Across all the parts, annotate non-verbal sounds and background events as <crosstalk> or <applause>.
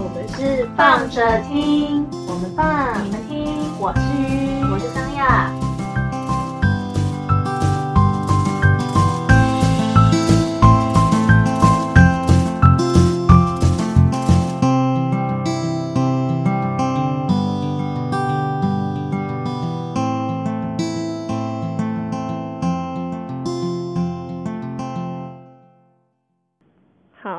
我们是放着听，我们放，你们听，我是鱼，我是三亚。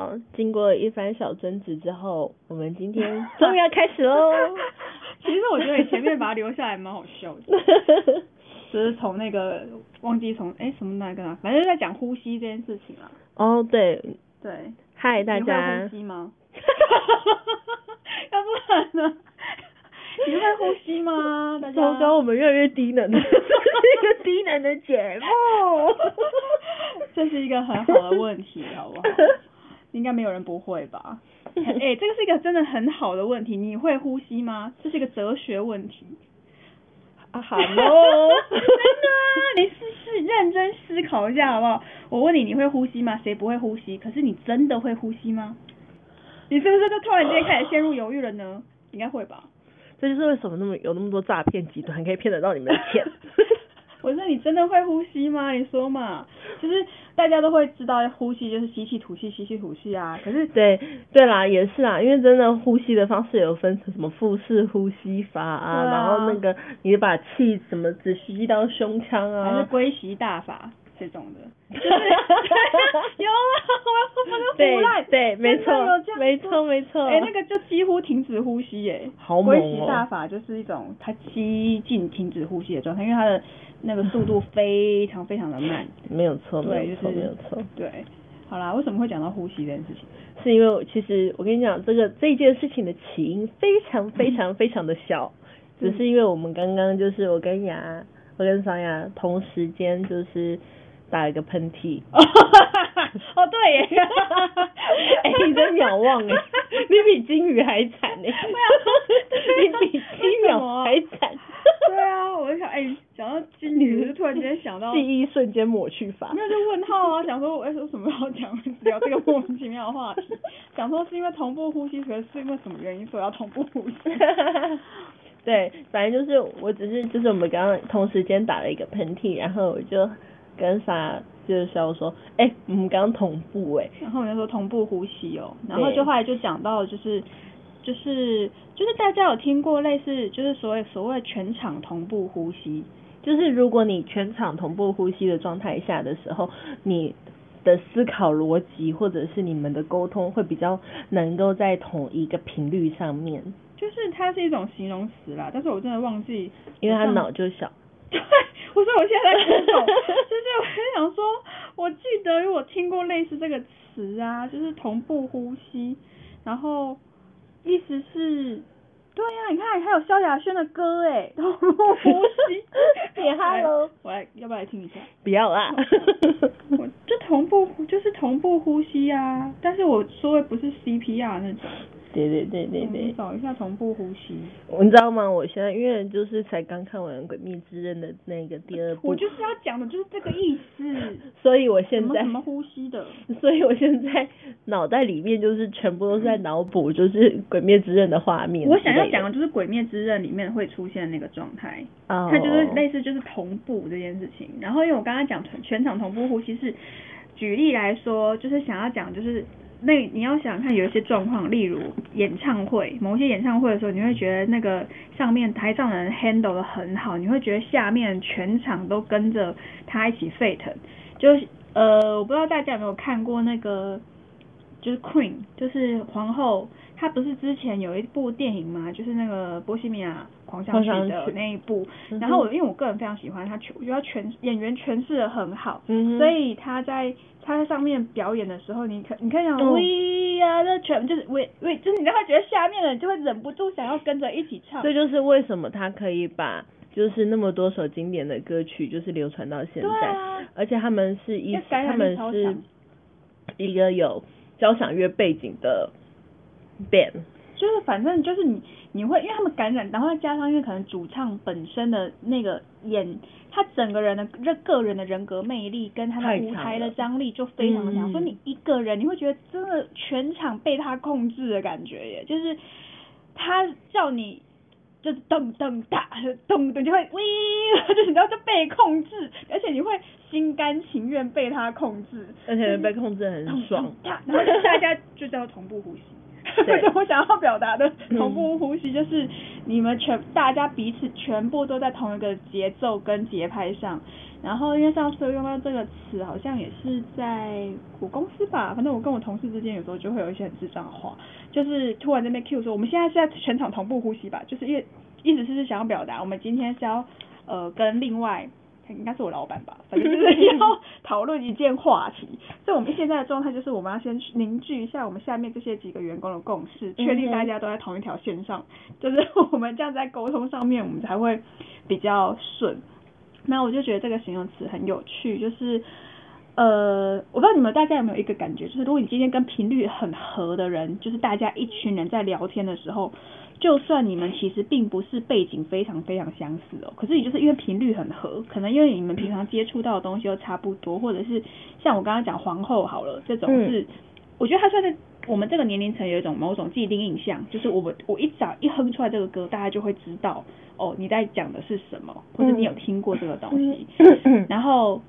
好，经过一番小争执之后，我们今天终于要开始喽。<laughs> 其实我觉得你前面把它留下来蛮好笑的，<laughs> 只是从那个忘记从哎什么那个啊，反正在讲呼吸这件事情啊。哦，对，对，嗨大你会家呼，吸吗？<laughs> 要不然呢？你会呼吸吗？大家糟糕，我们越来越低能了，这是一个低能的节目。这是一个很好的问题，好不好？应该没有人不会吧？<laughs> 哎、这个是一个真的很好的问题。你会呼吸吗？这是一个哲学问题。啊，哈喽，<laughs> 真的啊，你试试认真思考一下好不好？我问你，你会呼吸吗？谁不会呼吸？可是你真的会呼吸吗？你是不是就突然间开始陷入犹豫了呢？应该会吧。这就是为什么那么有那么多诈骗集团可以骗得到你们的钱。<laughs> 我说你真的会呼吸吗？你说嘛，就是大家都会知道呼吸就是吸气吐气吸气吐气啊，可是对对啦，也是啊，因为真的呼吸的方式有分成什么腹式呼吸法啊，啊。然后那个你把气怎么只吸到胸腔啊。还是啊，龟息大法这种的，对对，没错没错没错，哎、那个就几乎停止呼吸耶，好猛龟息哦大法就是一种它吸进停止呼吸的状态，因为它的那个速度非常非常的慢。<laughs> 没有错对，没有错没有错，对，好啦，为什么会讲到呼吸这件事情？是因为其实我跟你讲，这个这件事情的起因非常非常非常的小，只是因为我们刚刚就是我跟雅，我跟桑雅同时间就是打了一个喷嚏，<laughs> <laughs> 哦，对耶，<laughs> 哎、你真秒忘哎、你比金鱼还惨哎、<laughs> 你比金鸟还惨，对啊，我就想，哎、讲到金鱼，就突然间想到，记忆瞬间抹去法没。有就问号啊，想说，我、为什么要讲聊这个莫名其妙的话题？想说是因为同步呼吸，可是是因为什么原因所以要同步呼吸？对，反正就是我只是就是我们刚刚同时间打了一个喷嚏，然后我就跟啥就是笑说，哎、我们刚刚同步哎、然后我就说同步呼吸哦，然后就后来就讲到就是就是就是大家有听过类似就是所谓所谓全场同步呼吸，就是如果你全场同步呼吸的状态下的时候，你的思考逻辑或者是你们的沟通会比较能够在同一个频率上面，就是它是一种形容词啦，但是我真的忘记，因为他脑就小。<laughs> 对，我说我现在在 Google，就是我在想说，我记得我听过类似这个词啊，就是同步呼吸，然后意思是，对呀、你看还有萧亚轩的歌哎，同步呼吸，<laughs> 点 hello 来我来要不要来听一下？不要啦。<laughs> 我就同步呼就是同步呼吸啊，但是我说的不是 CPR 那种，对对对对对，找一下同步呼吸。你知道吗？我现在因为就是才刚看完《鬼灭之刃》的那个第二部，我就是要讲的就是这个意思，<laughs> 所以我现在什么呼吸的，<laughs> 所以我现在脑袋里面就是全部都是在脑补，<laughs> 就是《鬼灭之刃》的画面。我想要讲的，就是《鬼灭之刃》里面会出现那个状态，哦，它就是类似就是同步这件事情。然后因为我刚刚讲全全场同步呼吸是，举例来说，就是想要讲就是。那你要想看，有一些状况，例如演唱会，某些演唱会的时候，你会觉得那个上面台上的人 handle 的很好，你会觉得下面全场都跟着他一起沸腾。就是呃，我不知道大家有没有看过那个，就是 Queen，就是皇后，她不是之前有一部电影嘛，就是那个《波西米亚狂想曲那一部。然后我因为我个人非常喜欢他诠，我觉得他诠演员诠释的很好，嗯所以他在他在上面表演的时候，你可你看讲、嗯 We are the champ，就是 We We，就是你让他觉得下面的人就会忍不住想要跟着一起唱。这就是为什么他可以把就是那么多首经典的歌曲就是流传到现在，啊，而且他们是一他们是一个有交响乐背景的 band，就是反正就是你你会，因为他们感染，然后再加上因为可能主唱本身的那个演他整个人的这个人的人格魅力跟他的舞台的张力就非常的强，嗯所以你一个人你会觉得真的全场被他控制的感觉耶，就是他叫你。就是噔噔哒，噔噔就会喂，就你知道就被控制，而且你会心甘情愿被他控制，而且被控制很爽。然后就大家就叫同步呼吸。<laughs> 对就我想要表达的同步呼吸，就是你们全大家彼此全部都在同一个节奏跟节拍上。然后因为上次用到这个词，好像也是在我公司吧，反正我跟我同事之间有时候就会有一些很智障的话，就是突然在那边 Q 说，我们现在是在全场同步呼吸吧，就是因为意思是想要表达，我们今天是要呃跟另外应该是我老板吧，反正就是 <laughs> 要讨论一件话题。所以我们现在的状态就是我们要先凝聚一下我们下面这些几个员工的共识，确定大家都在同一条线上，<laughs> 就是我们这样在沟通上面，我们才会比较顺。那我就觉得这个形容词很有趣，就是呃，我不知道你们大家有没有一个感觉，就是如果你今天跟频率很合的人，就是大家一群人在聊天的时候，就算你们其实并不是背景非常非常相似哦，可是也就是因为频率很合，可能因为你们平常接触到的东西又差不多，或者是像我刚刚讲皇后好了，这种是、我觉得它算是我们这个年龄层有一种某种既定印象，就是我们我一早一哼出来这个歌，大家就会知道哦你在讲的是什么，或者你有听过这个东西，然后。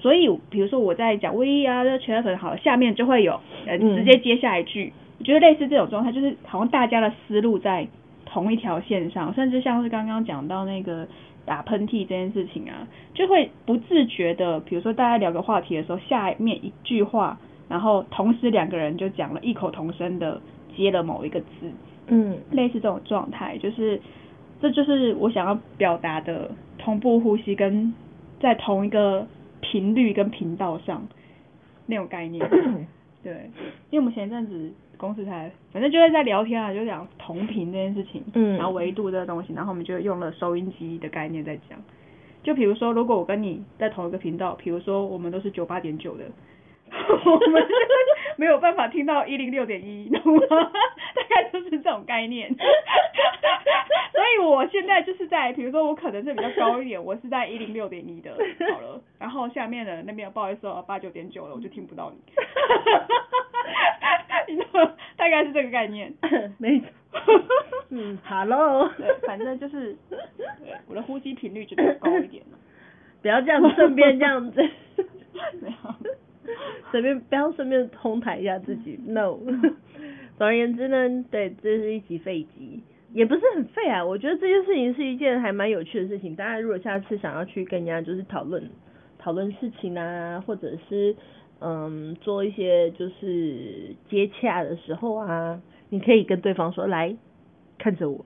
所以，比如说我在讲威啊，这全粉好了，下面就会有呃嗯直接接下一句。我觉得类似这种状态，就是好像大家的思路在同一条线上，甚至像是刚刚讲到那个打喷嚏这件事情啊，就会不自觉的，比如说大家聊个话题的时候，下面一句话，然后同时两个人就讲了异口同声的接了某一个字，嗯类似这种状态，就是这就是我想要表达的同步呼吸跟在同一个频率跟频道上那种概念。<coughs> 对，因为我们前一阵子公司才，反正就是在聊天啊，就讲同频这件事情，嗯然后维度这个东西，然后我们就用了收音机的概念在讲。就比如说，如果我跟你在同一个频道，比如说我们都是九八点九的，<laughs> 我们就 <laughs> 是 <laughs> 没有办法听到一零六点一，懂吗？<laughs> 大概就是这种概念。<laughs> 所以我现在就是在，比如说我可能是比较高一点，我是在一零六点一的，好了，然后下面的那边不好意思哦，八九点九了，我就听不到你。你知道，大概是这个概念。没错。嗯，Hello。对，反正就是我的呼吸频率就比较高一点了。不要这样，顺便这样子。没有。<laughs> 随便不要顺便哄抬一下自己，no。<laughs> 总而言之呢，对，这是一集废集，也不是很废啊。我觉得这件事情是一件还蛮有趣的事情。大家如果下次想要去跟人家就是讨论讨论事情啊，或者是嗯做一些就是接洽的时候啊，你可以跟对方说，来看着我，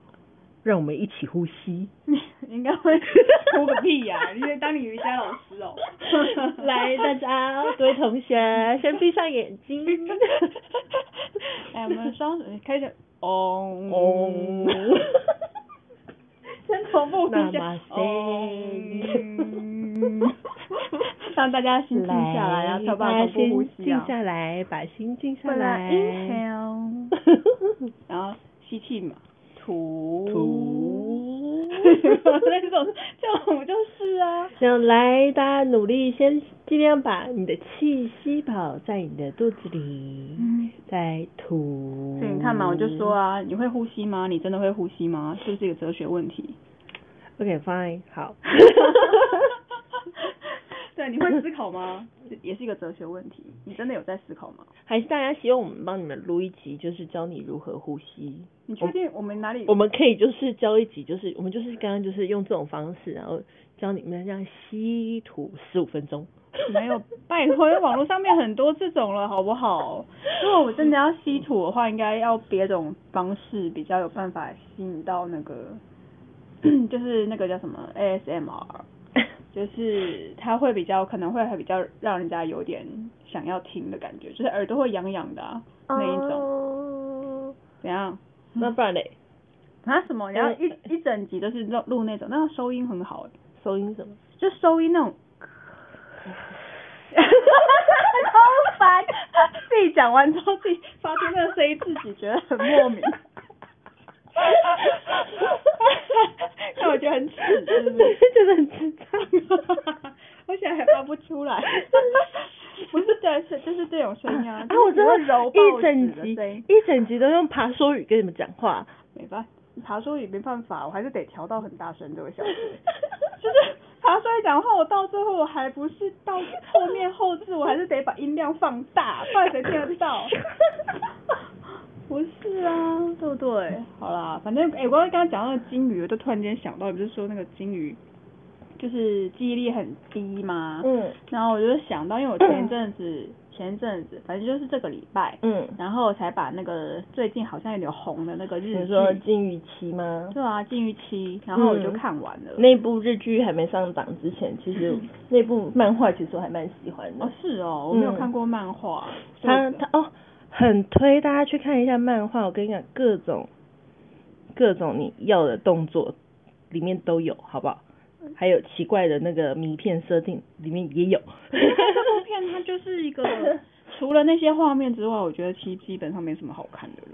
让我们一起呼吸。你 <laughs> 应该会 <laughs> 哭个屁呀、你在当你瑜伽老师哦。<laughs> 来，大家各位同学，先闭上眼睛。来，我们双手开始，嗡嗡先同步呼吸，Namaste 嗡让大家心静下来，然后才有办法同步呼吸静啊。下来，把心静下来。inhale，然后吸气嘛，吐吐 <laughs> 那种这样我就是啊。这样来，大家努力先尽量把你的气吸饱在你的肚子里，嗯再吐。所以你看嘛，我就说啊，你会呼吸吗？你真的会呼吸吗？是不是一个哲学问题？，OK fine，好。<laughs> <laughs> 对，你会思考吗？也是一个哲学问题。你真的有在思考吗？还是大家希望我们帮你们录一集，就是教你如何呼吸。你确定我们哪里？我们可以就是教一集，就是我们就是刚刚就是用这种方式，然后教你们这样吸吐十五分钟。没有，拜托，网络上面很多这种了，好不好？<laughs> 如果我真的要吸吐的话，应该要别种方式比较有办法吸引到那个，<clears throat> 就是那个叫什么 ASMR，就是它会比较可能会还比较让人家有点想要听的感觉，就是耳朵会痒痒的、啊、那一种。种。怎样？那不然嘞？啊？什么？然后一呃一整集都是录录那种，那个收音很好哎、收音什么？就收音那种。<laughs> <laughs> 超烦！自己讲完之后，自己发出那个声音，自己觉得很莫名。<laughs> 那我觉得很耻，是不是？觉得很智障。我现在还发不出来。<laughs> 不是对，是就是这种声音啊。啊，我真的揉一整集，一整集都用爬说语跟你们讲话。没办法，爬说语没办法，我还是得调到很大声这个小声。<laughs> 就是爬说语讲话，我到最后我还不是到后面后置，我还是得把音量放大，不然谁听得到？不是啊，对不对？好啦，反正哎、我刚刚刚刚讲到那个金鱼，我就突然间想到，不是说那个金鱼就是记忆力很低吗？嗯然后我就想到，因为我前一阵子，<clears throat> 前一阵子，反正就是这个礼拜，嗯，然后才把那个最近好像有点红的那个日你说剧，金鱼期吗？对啊，《禁欲期》，然后我就嗯看完了。那部日剧还没上档之前，其实 <laughs> 那部漫画其实我还蛮喜欢的。哦，是哦，我没有嗯看过漫画。他他哦，很推大家去看一下漫画。我跟你讲，各种各种你要的动作里面都有，好不好？还有奇怪的那个迷片设定里面也有。这部片它就是一个，<laughs> 除了那些画面之外，我觉得其实基本上没什么好看的了。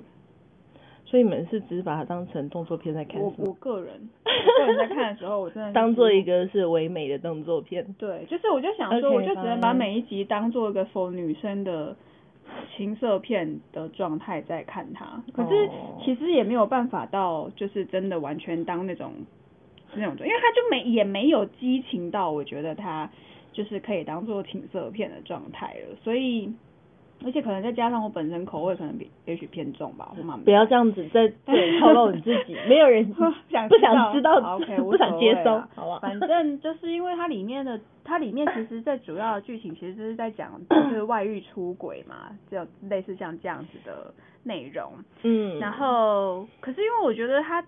所以你们是只是把它当成动作片在看，我我个人，我个人在看的时候，我真的 <laughs> 当做一个是唯美的动作片。对，就是我就想说我就只能把每一集当做一个 for 女生的情色片的状态在看它。可是哦其实也没有办法到，就是真的完全当那种那种，因为他就没也没有激情到，我觉得他就是可以当做情色片的状态了。所以，而且可能再加上我本身口味可能比也许偏重吧，我妈不要这样子在这里透露你自己，<laughs> 没有人想不想知道，OK，<laughs> 不想接收，啊好吧？反正就是因为它里面的，它里面其实最主要的剧情其实就是在讲就是外遇出轨嘛，就类似像这样子的内容。嗯，然后，可是因为我觉得它，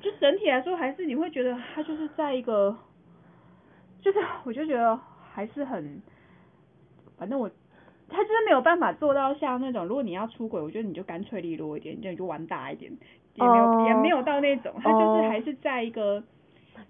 就整体来说还是你会觉得它就是在一个，就是我就觉得还是很，反正我。他就是没有办法做到像那种，如果你要出轨，我觉得你就干脆利落一点，你就玩大一点，也没有、哦也没有到那种，他就是哦还是在一个，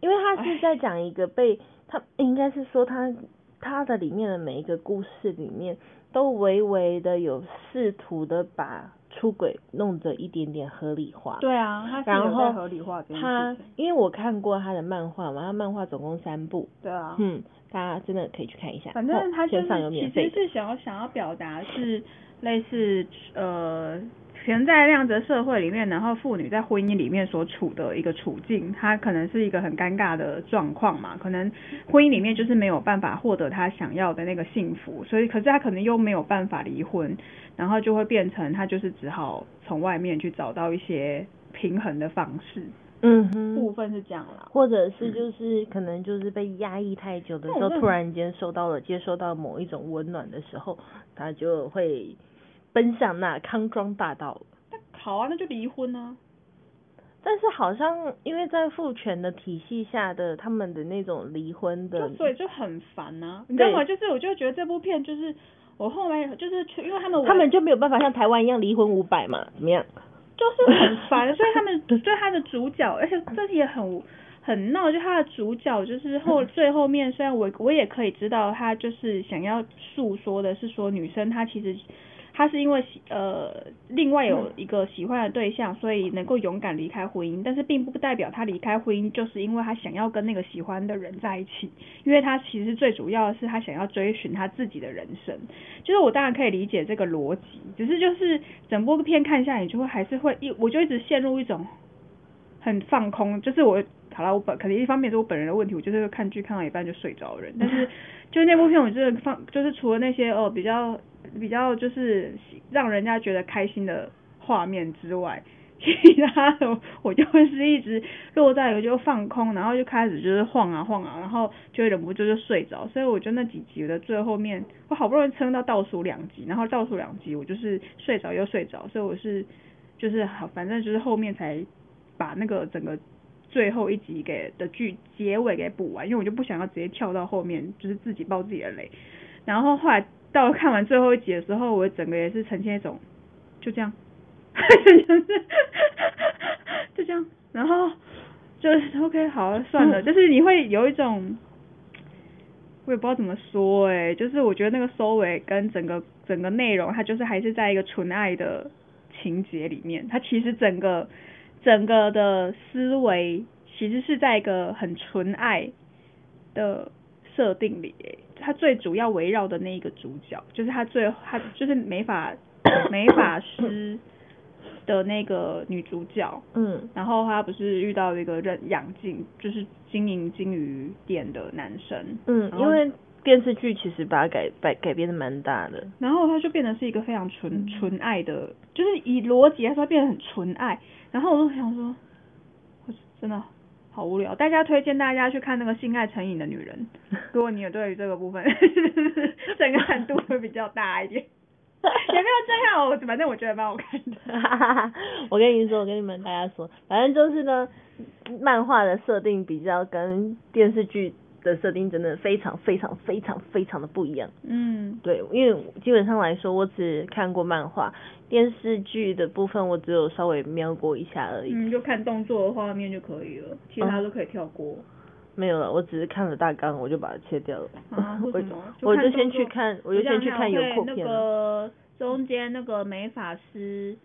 因为他是在讲一个被他应该是说他他的里面的每一个故事里面都微微的有试图的把出轨弄得一点点合理化。对啊，他是然后合理化他，因为我看过他的漫画嘛，他漫画总共三部，对啊，嗯，大家真的可以去看一下。反正他就是哦线上有免其。实是想要想要表达是类似呃，可能在那样子的社会里面，然后妇女在婚姻里面所处的一个处境，她可能是一个很尴尬的状况嘛，可能婚姻里面就是没有办法获得她想要的那个幸福，所以可是她可能又没有办法离婚，然后就会变成她就是只好从外面去找到一些平衡的方式，嗯哼。部分是这样啦。或者是就是可能就是被压抑太久的时候，突然间受到了接受到某一种温暖的时候，他就会奔向那康庄大道了。那好啊，那就离婚啊。但是好像因为在父权的体系下的他们的那种离婚的就，所以就很烦呐、你知道吗？就是我就觉得这部片就是我后来就是因为他们他们就没有办法像台湾一样离婚五百嘛？怎么样？就是很烦，所以他们 <laughs> 对他的主角，而且这也很很闹，就他的主角就是后 <laughs> 最后面，虽然我我也可以知道他就是想要诉说的是说女生她其实。他是因为喜呃另外有一个喜欢的对象，所以能够勇敢离开婚姻，但是并不代表他离开婚姻就是因为他想要跟那个喜欢的人在一起，因为他其实最主要的是他想要追寻他自己的人生。就是我当然可以理解这个逻辑，只是就是整部片看下来，你就会还是会一，我就一直陷入一种很放空，就是我好了，我本可能一方面是我本人的问题，我就是看剧看到一半就睡着的人，但是就那部片，我真的放，就是除了那些哦比较比较就是让人家觉得开心的画面之外。<laughs> 其他的我就会是一直落在一个就放空，然后就开始就是晃啊晃啊，然后就忍不住就睡着。所以我觉得那几集的最后面，我好不容易撑到倒数两集，然后倒数两集我就是睡着又睡着，所以我是就是好，反正就是后面才把那个整个最后一集给的剧结尾给补完，因为我就不想要直接跳到后面，就是自己爆自己的雷。然后后来到看完最后一集的时候，我整个也是呈现一种就这样，就 <laughs> 是就这样，然后就是 OK 好算了，就是你会有一种。我也不知道怎么说诶、就是我觉得那个收尾跟整个整个内容，它就是还是在一个纯爱的情节里面，它其实整个整个的思维其实是在一个很纯爱的设定里，诶，它最主要围绕的那一个主角，就是他最他就是美法 <coughs> 美法师的那个女主角，嗯然后他不是遇到一个认养金，就是经营金鱼店的男生，嗯，因为电视剧其实把它改改改编的蛮大的。然后他就变得是一个非常纯纯爱的，就是以逻辑来说，他变得很纯爱。然后我就想说，我真的好无聊。大家推荐大家去看那个《性爱成瘾的女人》，<laughs> 如果你有对于这个部分震撼度会比较大一点，也没有震撼我，反正我觉得蛮好看的。<laughs> 我跟你说，我跟你们大家说，反正就是呢，漫画的设定比较跟电视剧的设定真的非常非常非常非常的不一样。嗯，对，因为基本上来说，我只看过漫画，电视剧的部分我只有稍微瞄过一下而已，嗯，就看动作的画面就可以了，其他都可以跳过。没有了，我只是看了大纲，我就把它切掉了。啊，为 <laughs> 我什么？我就先去看，我就先去看有破那片了。个中间那个美法师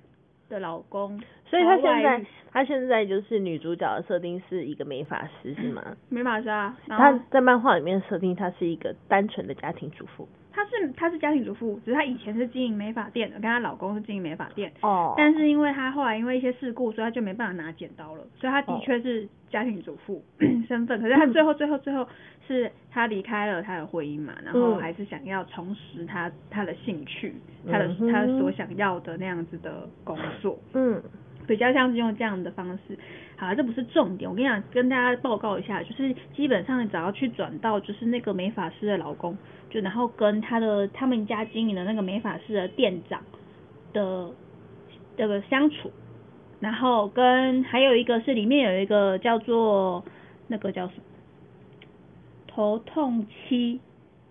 的老公，所以他现在他现在就是女主角的设定是一个美发师是吗？美发师啊，然她在漫画里面设定她是一个单纯的家庭主妇。她是她是家庭主妇，只是她以前是经营美发店的，跟她老公是经营美发店，哦。但是因为她后来因为一些事故，所以她就没办法拿剪刀了，所以她的哦。确是家庭主妇 <coughs> 身份，可是她最后最后最后是她离开了她的婚姻嘛，然后嗯。还是想要重拾她她的兴趣，她的她所想要的那样子的工作。嗯比较像是用这样的方式。好，这不是重点，我跟你讲，跟大家报告一下，就是基本上你只要去转到就是那个美发师的老公，就然后跟他的他们家经营的那个美发师的店长的这个相处，然后跟还有一个是里面有一个叫做那个叫什么头痛期。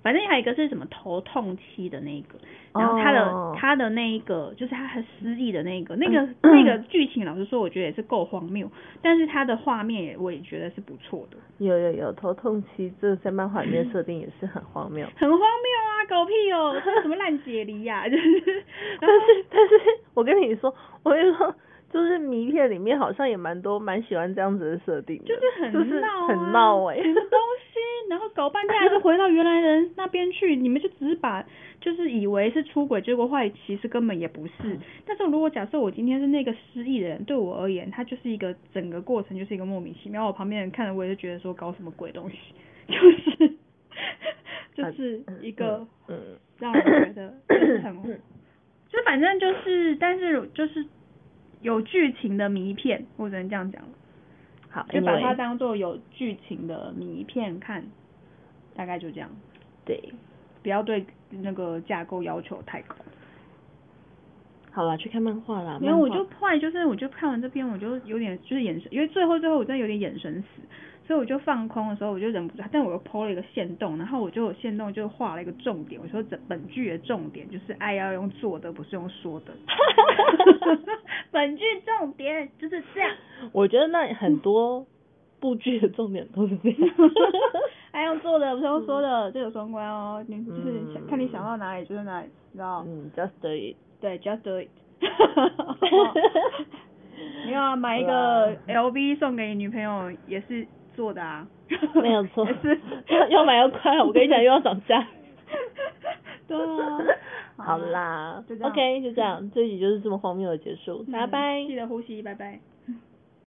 反正还有一个是什么头痛期的那个，然后他的、哦他的那一个就是他很失忆的那个，那个、嗯。那个剧情，老实说，我觉得也是够荒谬，但是他的画面也我也觉得是不错的，有有有头痛期，这个在漫画里面设定也是很荒谬。<laughs> 很荒谬啊，狗屁哦，什么烂解离呀、就是，<laughs> 但是但是我跟你说，我跟你说，就是迷片里面好像也蛮多蛮喜欢这样子的设定的，就是很就是闹、啊，很闹哎、什么东西，然后搞半天还是回到原来人那边去，你们就只是把就是以为是出轨，结果后来其实根本也不是。但是如果假设我今天是那个失忆的人，对我而言，他就是一个整个过程就是一个莫名其妙，我旁边人看了我也是觉得说搞什么鬼东西，<laughs> 就是就是一个嗯让 <laughs> 人觉得就是很，就反正就是，但是就是有剧情的迷片，我只能这样讲了。好，就把它当做有剧情的迷片看，大概就这样，对，不要对那个架构要求太高。好了，去看漫画啦。没有，我就后来就是，我就看完这篇，我就有点就是眼神，因为最后最后我真的有点眼神死，所以我就放空的时候，我就忍不住，但我又剖了一个线洞，然后我就有线洞就画了一个重点，我说整本剧的重点就是爱要用做的，不是用说的。<laughs> 本剧重点就是这样，我觉得那很多部剧的重点都是这样。<laughs> 爱用做的，不是用说的，这有双关哦。你就是想、嗯看你想到哪里就是哪里，知道？嗯，just do it。对，just do it <laughs> 没有啊，买一个 LV 送给你女朋友也是做的啊。没有错 <laughs> 是要要买要快，我跟你讲又要涨价。<laughs> 对啊。好啦就这样，OK，就这样，这一集就是这么荒谬的结束，拜拜。记得呼吸，拜拜。